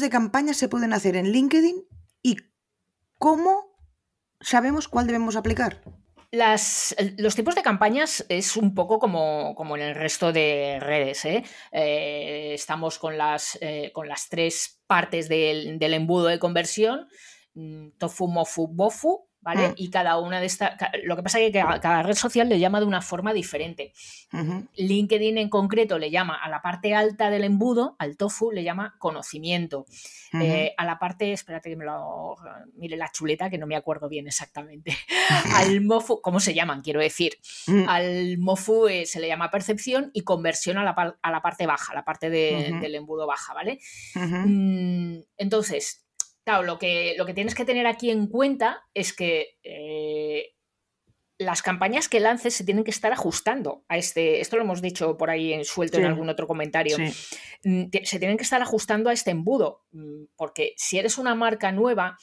De campañas se pueden hacer en LinkedIn y cómo sabemos cuál debemos aplicar? Las, los tipos de campañas es un poco como, como en el resto de redes. ¿eh? Eh, estamos con las, eh, con las tres partes del, del embudo de conversión, mm, tofu, mofu, bofu, ¿vale? Mm. Y cada una de estas, lo que pasa es que cada, cada red social le llama de una forma diferente. LinkedIn en concreto le llama a la parte alta del embudo, al tofu le llama conocimiento. Eh, a la parte, espérate que me lo mire la chuleta, que no me acuerdo bien exactamente. al mofu, ¿cómo se llaman? Quiero decir. Mm, Al mofu eh, se le llama percepción y conversión a la, a la parte baja, la parte de- del embudo baja, ¿vale? Mm, Entonces, claro, lo que, lo que tienes que tener aquí en cuenta es que eh, las campañas que lances se tienen que estar ajustando a este. Esto lo hemos dicho por ahí en suelto en algún otro comentario. Sí. Mm, Se tienen que estar ajustando a este embudo, mm, porque si eres una marca nueva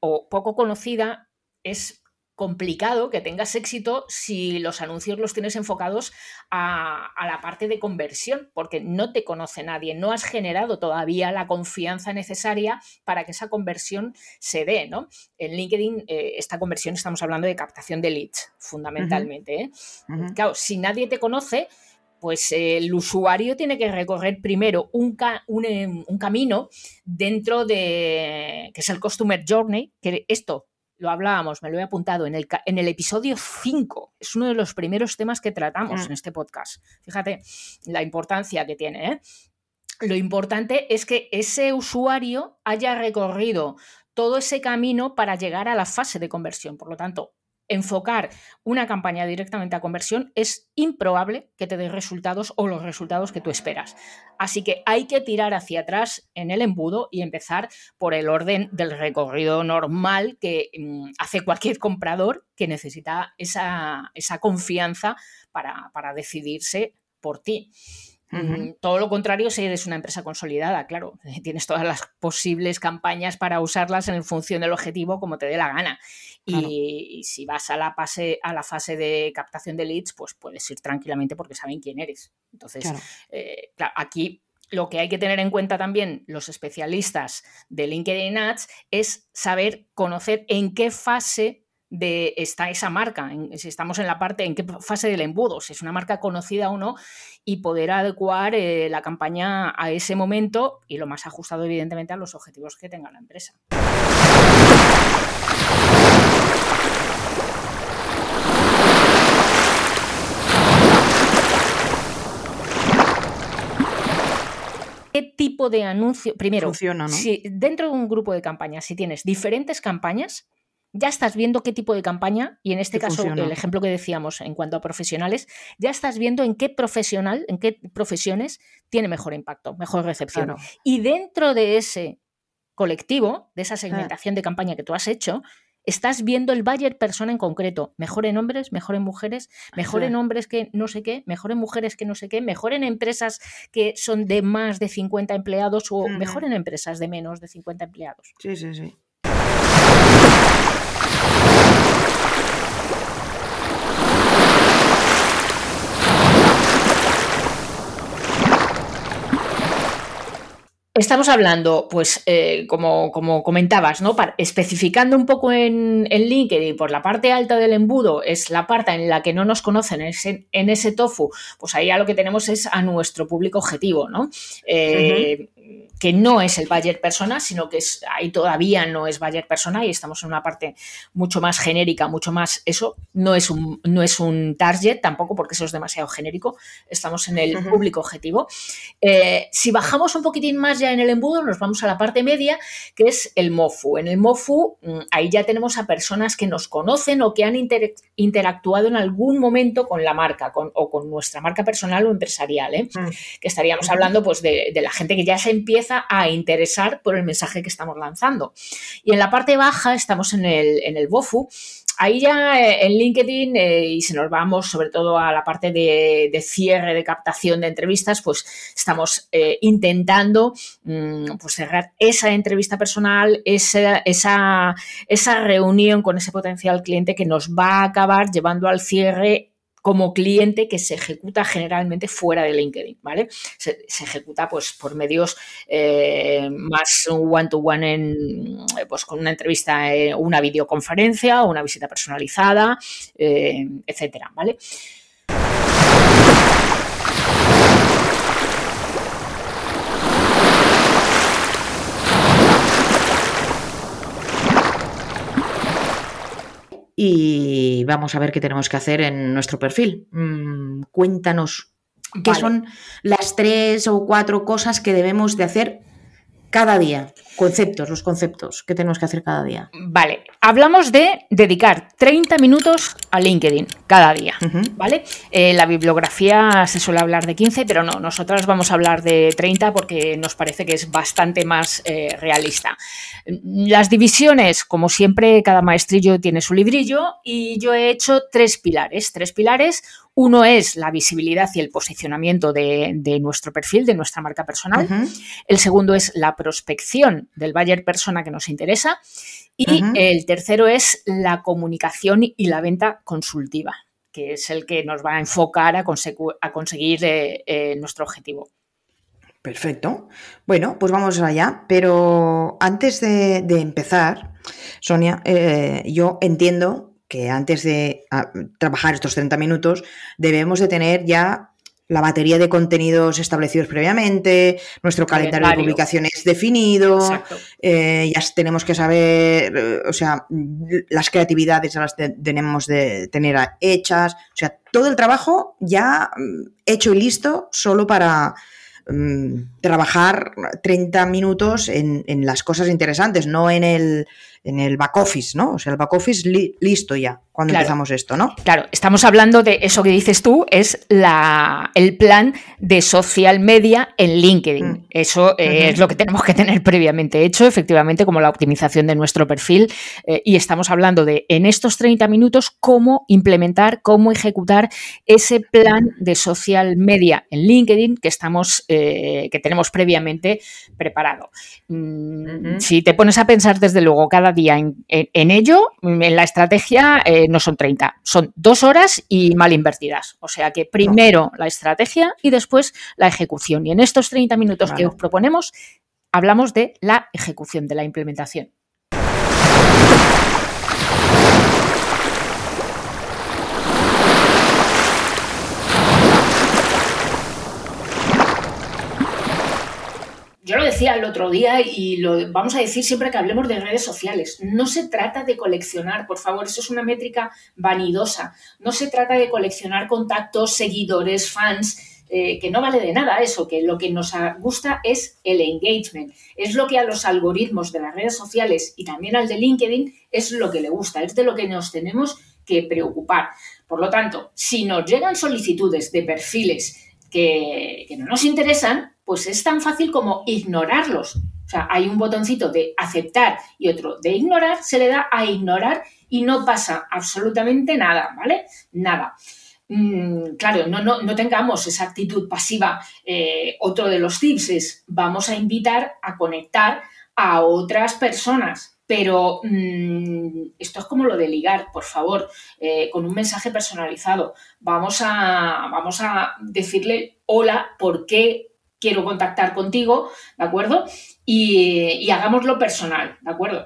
o poco conocida, es complicado que tengas éxito si los anuncios los tienes enfocados a, a la parte de conversión, porque no te conoce nadie, no has generado todavía la confianza necesaria para que esa conversión se dé, ¿no? En LinkedIn, eh, esta conversión estamos hablando de captación de leads, fundamentalmente. ¿eh? Claro, si nadie te conoce, pues eh, el usuario tiene que recorrer primero un, ca- un, un camino dentro de, que es el Customer Journey, que esto lo hablábamos, me lo he apuntado en el, en el episodio 5, es uno de los primeros temas que tratamos Mm. en este podcast. Fíjate la importancia que tiene. ¿eh? Lo importante es que ese usuario haya recorrido todo ese camino para llegar a la fase de conversión. Por lo tanto, enfocar una campaña directamente a conversión es improbable que te dé resultados o los resultados que tú esperas. Así que hay que tirar hacia atrás en el embudo y empezar por el orden del recorrido normal que mm, hace cualquier comprador que necesita esa, esa confianza para, para decidirse por ti. Mm, Todo lo contrario si eres una empresa consolidada, claro, tienes todas las posibles campañas para usarlas en función del objetivo como te dé la gana. Y, si vas a la, fase, a la fase de captación de leads, pues puedes ir tranquilamente porque saben quién eres. Entonces, Claro. eh, claro, aquí lo que hay que tener en cuenta también los especialistas de LinkedIn Ads es saber conocer en qué fase de está esa marca, en- si estamos en la parte, en qué fase del embudo, si es una marca conocida o no, y poder adecuar eh, la campaña a ese momento y lo más ajustado, evidentemente, a los objetivos que tenga la empresa. ¿Qué tipo de anuncio? Primero, Funciona, ¿no? si dentro de un grupo de campañas, si tienes diferentes campañas, ya estás viendo qué tipo de campaña, y en este caso, funciona. el ejemplo que decíamos en cuanto a profesionales, ya estás viendo en qué profesional, en qué profesiones tiene mejor impacto, mejor recepción. Claro. Y dentro de ese colectivo, de esa segmentación de campaña que tú has hecho, estás viendo el buyer persona en concreto. Mejor en hombres, mejor en mujeres, mejor en hombres que no sé qué, mejor en mujeres que no sé qué, mejor en empresas que son de más de 50 empleados o mejor en empresas de menos de 50 empleados. Sí, sí, sí. Estamos hablando, pues, eh, como, como comentabas, ¿no? Especificando un poco en, en LinkedIn, por la parte alta del embudo es la parte en la que no nos conocen en ese, en ese tofu, pues ahí ya lo que tenemos es a nuestro público objetivo, ¿no? Eh, que no es el buyer persona, sino que es, ahí todavía no es buyer persona y estamos en una parte mucho más genérica, mucho más eso, no es un, no es un target tampoco porque eso es demasiado genérico, estamos en el público objetivo. Eh, si bajamos un poquitín más ya en el embudo, nos vamos a la parte media, que es el MOFU. En el MOFU, mm, ahí ya tenemos a personas que nos conocen o que han interactuado en algún momento con la marca o con nuestra marca personal o empresarial, ¿eh? mm. que estaríamos hablando pues de, de la gente que ya se empieza a interesar por el mensaje que estamos lanzando. Y en la parte baja estamos en el, en el BOFU, ahí ya eh, en LinkedIn, eh, y si nos vamos sobre todo a la parte de, cierre, de captación de entrevistas, pues estamos eh, intentando mm, pues cerrar esa entrevista personal, esa, esa, esa reunión con ese potencial cliente que nos va a acabar llevando al cierre como cliente que se ejecuta generalmente fuera de LinkedIn, ¿vale? Se, ejecuta pues por medios eh, más one-to-one en, pues con una entrevista, eh, una videoconferencia una visita personalizada, eh, etcétera, ¿vale? Y vamos a ver qué tenemos que hacer en nuestro perfil. Mm, cuéntanos qué son las tres o cuatro cosas que debemos de hacer cada día. Conceptos, los conceptos que tenemos que hacer cada día. Vale, hablamos de dedicar 30 minutos a LinkedIn cada día, ¿vale? Eh, la bibliografía se suele hablar de 15, pero no, nosotras vamos a hablar de 30 porque nos parece que es bastante más eh, realista. Las divisiones, como siempre, cada maestrillo tiene su librillo y yo he hecho tres pilares, tres pilares. Uno es la visibilidad y el posicionamiento de, nuestro perfil, de nuestra marca personal. El segundo es la prospección del buyer persona que nos interesa. Y el tercero es la comunicación y la venta consultiva, que es el que nos va a enfocar a, conseguir eh, eh, nuestro objetivo. Perfecto. Bueno, pues vamos allá. Pero antes de, empezar, Sonia, eh, yo entiendo que antes de trabajar estos 30 minutos debemos de tener ya la batería de contenidos establecidos previamente, nuestro calendario, de publicaciones definido, eh, ya tenemos que saber, eh, o sea, las creatividades las tenemos de tener hechas, o sea, todo el trabajo ya mm, hecho y listo solo para mm, trabajar 30 minutos en, en, las cosas interesantes, no en el, en el back office, ¿no? O sea, el back office listo ya cuando empezamos esto, ¿no? Claro, estamos hablando de eso que dices tú, es la, el plan de social media en LinkedIn. Mm. Eso eh, es lo que tenemos que tener previamente hecho, efectivamente, como la optimización de nuestro perfil. Eh, y estamos hablando de, en estos 30 minutos, cómo implementar, cómo ejecutar ese plan de social media en LinkedIn que estamos, eh, que tenemos previamente preparado. Mm, si te pones a pensar, desde luego, cada día en, ello, en la estrategia, eh, no son 30, son dos horas y mal invertidas. O sea que primero la estrategia y después la ejecución. Y en estos 30 minutos que os proponemos, hablamos de la ejecución, de la implementación. El otro día y lo vamos a decir siempre que hablemos de redes sociales. No se trata de coleccionar, por favor, eso es una métrica vanidosa. No se trata de coleccionar contactos, seguidores, fans, eh, que no vale de nada eso, que lo que nos gusta es el engagement. Es lo que a los algoritmos de las redes sociales y también al de LinkedIn es lo que le gusta, es de lo que nos tenemos que preocupar. Por lo tanto, si nos llegan solicitudes de perfiles que, que no nos interesan, pues es tan fácil como ignorarlos. O sea, hay un botoncito de aceptar y otro de ignorar, se le da a ignorar y no pasa absolutamente nada, ¿vale? Nada. Mm, claro, no, no, tengamos esa actitud pasiva. Eh, otro de los tips es, vamos a invitar a conectar a otras personas. Pero mm, esto es como lo de ligar, por favor, eh, con un mensaje personalizado. Vamos a, vamos a decirle hola, ¿por qué quiero contactar contigo, ¿de acuerdo? Y, hagámoslo personal, ¿de acuerdo?